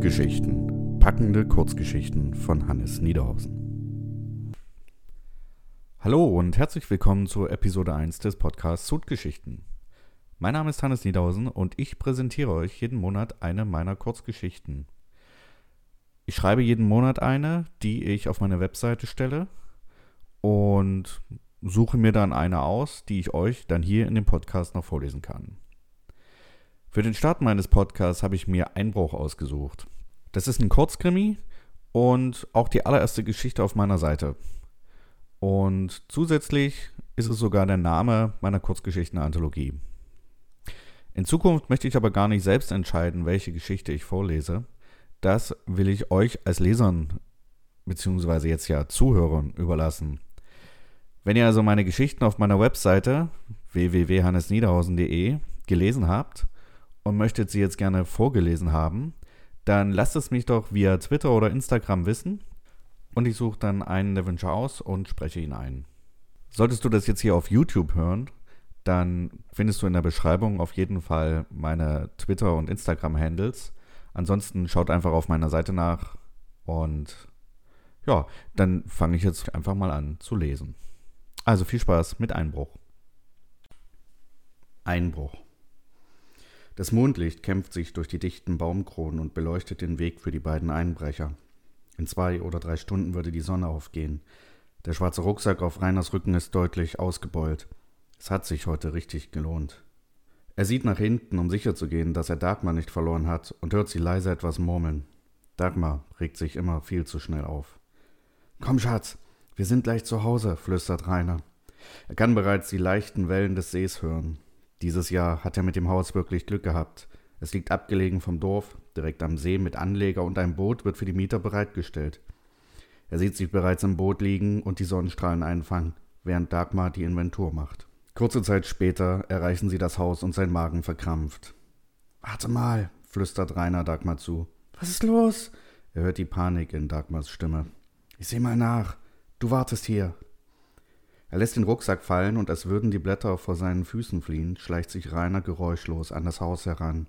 Sudgeschichten. Packende Kurzgeschichten von Hannes Niederhausen. Hallo und herzlich willkommen zur Episode 1 des Podcasts Sudgeschichten. Mein Name ist Hannes Niederhausen und ich präsentiere euch jeden Monat eine meiner Kurzgeschichten. Ich schreibe jeden Monat eine, die ich auf meine Webseite stelle und suche mir dann eine aus, die ich euch dann hier in dem Podcast noch vorlesen kann. Für den Start meines Podcasts habe ich mir Einbruch ausgesucht. Das ist ein Kurzkrimi und auch die allererste Geschichte auf meiner Seite. Und zusätzlich ist es sogar der Name meiner Kurzgeschichten-Anthologie. In Zukunft möchte ich aber gar nicht selbst entscheiden, welche Geschichte ich vorlese. Das will ich euch als Lesern beziehungsweise jetzt ja Zuhörern überlassen. Wenn ihr also meine Geschichten auf meiner Webseite www.hannesniederhausen.de gelesen habt, und möchtet sie jetzt gerne vorgelesen haben, dann lasst es mich doch via Twitter oder Instagram wissen und ich suche dann einen der Wünsche aus und spreche ihn ein. Solltest du das jetzt hier auf YouTube hören, dann findest du in der Beschreibung auf jeden Fall meine Twitter- und Instagram-Handles. Ansonsten schaut einfach auf meiner Seite nach und ja, dann fange ich jetzt einfach mal an zu lesen. Also viel Spaß mit Einbruch. Einbruch. Das Mondlicht kämpft sich durch die dichten Baumkronen und beleuchtet den Weg für die beiden Einbrecher. In zwei oder drei Stunden würde die Sonne aufgehen. Der schwarze Rucksack auf Reiners Rücken ist deutlich ausgebeult. Es hat sich heute richtig gelohnt. Er sieht nach hinten, um sicherzugehen, dass er Dagmar nicht verloren hat, und hört sie leise etwas murmeln. Dagmar regt sich immer viel zu schnell auf. Komm, Schatz, wir sind gleich zu Hause, flüstert Rainer. Er kann bereits die leichten Wellen des Sees hören. Dieses Jahr hat er mit dem Haus wirklich Glück gehabt. Es liegt abgelegen vom Dorf, direkt am See mit Anleger und ein Boot wird für die Mieter bereitgestellt. Er sieht sich bereits im Boot liegen und die Sonnenstrahlen einfangen, während Dagmar die Inventur macht. Kurze Zeit später erreichen sie das Haus und sein Magen verkrampft. Warte mal, flüstert Rainer Dagmar zu. Was ist los? Er hört die Panik in Dagmars Stimme. Ich seh mal nach. Du wartest hier. Er lässt den Rucksack fallen und als würden die Blätter vor seinen Füßen fliehen, schleicht sich Rainer geräuschlos an das Haus heran.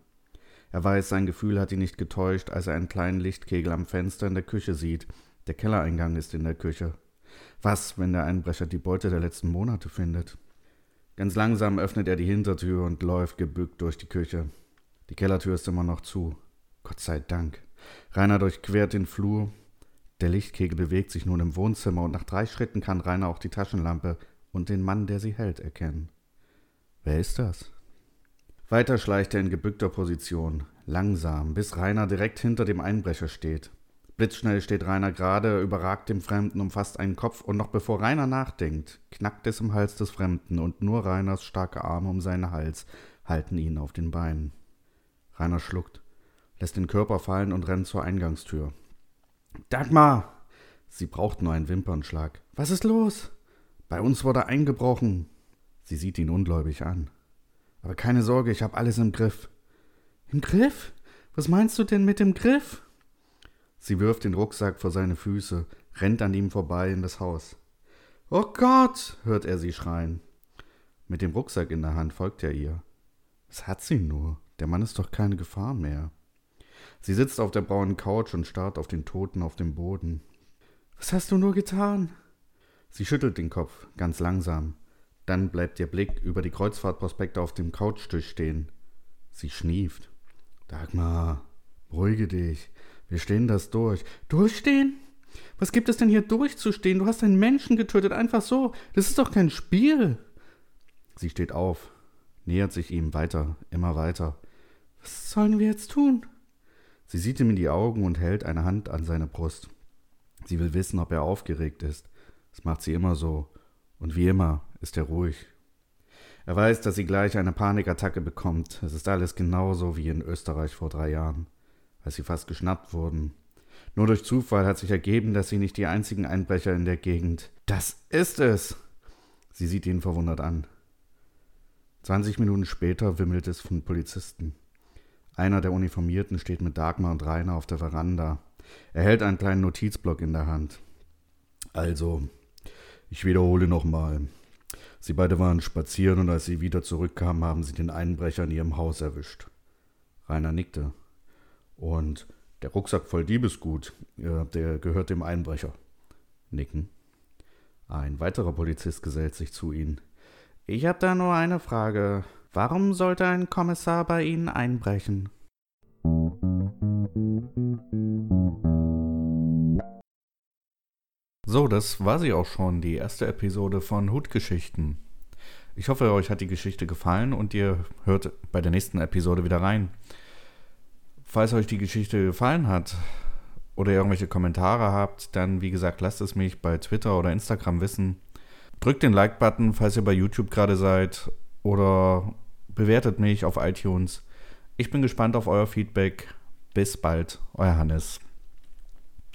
Er weiß, sein Gefühl hat ihn nicht getäuscht, als er einen kleinen Lichtkegel am Fenster in der Küche sieht. Der Kellereingang ist in der Küche. Was, wenn der Einbrecher die Beute der letzten Monate findet? Ganz langsam öffnet er die Hintertür und läuft gebückt durch die Küche. Die Kellertür ist immer noch zu. Gott sei Dank. Rainer durchquert den Flur, der Lichtkegel bewegt sich nun im Wohnzimmer und nach drei Schritten kann Rainer auch die Taschenlampe und den Mann, der sie hält, erkennen. Wer ist das? Weiter schleicht er in gebückter Position, langsam, bis Rainer direkt hinter dem Einbrecher steht. Blitzschnell steht Rainer gerade, überragt dem Fremden, umfasst einen Kopf und noch bevor Rainer nachdenkt, knackt es im Hals des Fremden und nur Rainers starke Arme um seinen Hals halten ihn auf den Beinen. Rainer schluckt, lässt den Körper fallen und rennt zur Eingangstür. Dagmar! Sie braucht nur einen Wimpernschlag. Was ist los? Bei uns wurde eingebrochen. Sie sieht ihn ungläubig an. Aber keine Sorge, ich habe alles im Griff. Im Griff? Was meinst du denn mit dem Griff? Sie wirft den Rucksack vor seine Füße, rennt an ihm vorbei in das Haus. Oh Gott! hört er sie schreien. Mit dem Rucksack in der Hand folgt er ihr. Was hat sie nur? Der Mann ist doch keine Gefahr mehr. Sie sitzt auf der braunen Couch und starrt auf den Toten auf dem Boden. Was hast du nur getan? Sie schüttelt den Kopf, ganz langsam. Dann bleibt ihr Blick über die Kreuzfahrtprospekte auf dem Couchtisch stehen. Sie schnieft. Dagmar, beruhige dich. Wir stehen das durch. Durchstehen? Was gibt es denn hier durchzustehen? Du hast einen Menschen getötet, einfach so. Das ist doch kein Spiel. Sie steht auf, nähert sich ihm weiter, immer weiter. Was sollen wir jetzt tun? Sie sieht ihm in die Augen und hält eine Hand an seine Brust. Sie will wissen, ob er aufgeregt ist. Das macht sie immer so. Und wie immer ist er ruhig. Er weiß, dass sie gleich eine Panikattacke bekommt. Es ist alles genauso wie in Österreich vor drei Jahren, als sie fast geschnappt wurden. Nur durch Zufall hat sich ergeben, dass sie nicht die einzigen Einbrecher in der Gegend. Das ist es! Sie sieht ihn verwundert an. Zwanzig Minuten später wimmelt es von Polizisten. Einer der Uniformierten steht mit Dagmar und Rainer auf der Veranda. Er hält einen kleinen Notizblock in der Hand. Also, ich wiederhole nochmal. Sie beide waren spazieren und als sie wieder zurückkamen, haben sie den Einbrecher in ihrem Haus erwischt. Rainer nickte. Und Der Rucksack voll Diebesgut, der gehört dem Einbrecher. Nicken. Ein weiterer Polizist gesellt sich zu ihnen. Ich habe da nur eine Frage. Warum sollte ein Kommissar bei Ihnen einbrechen? So, das war sie auch schon, die erste Episode von Hutgeschichten. Ich hoffe, euch hat die Geschichte gefallen und ihr hört bei der nächsten Episode wieder rein. Falls euch die Geschichte gefallen hat oder ihr irgendwelche Kommentare habt, dann wie gesagt, lasst es mich bei Twitter oder Instagram wissen. Drückt den Like-Button, falls ihr bei YouTube gerade seid oder bewertet mich auf iTunes. Ich bin gespannt auf euer Feedback. Bis bald, euer Hannes.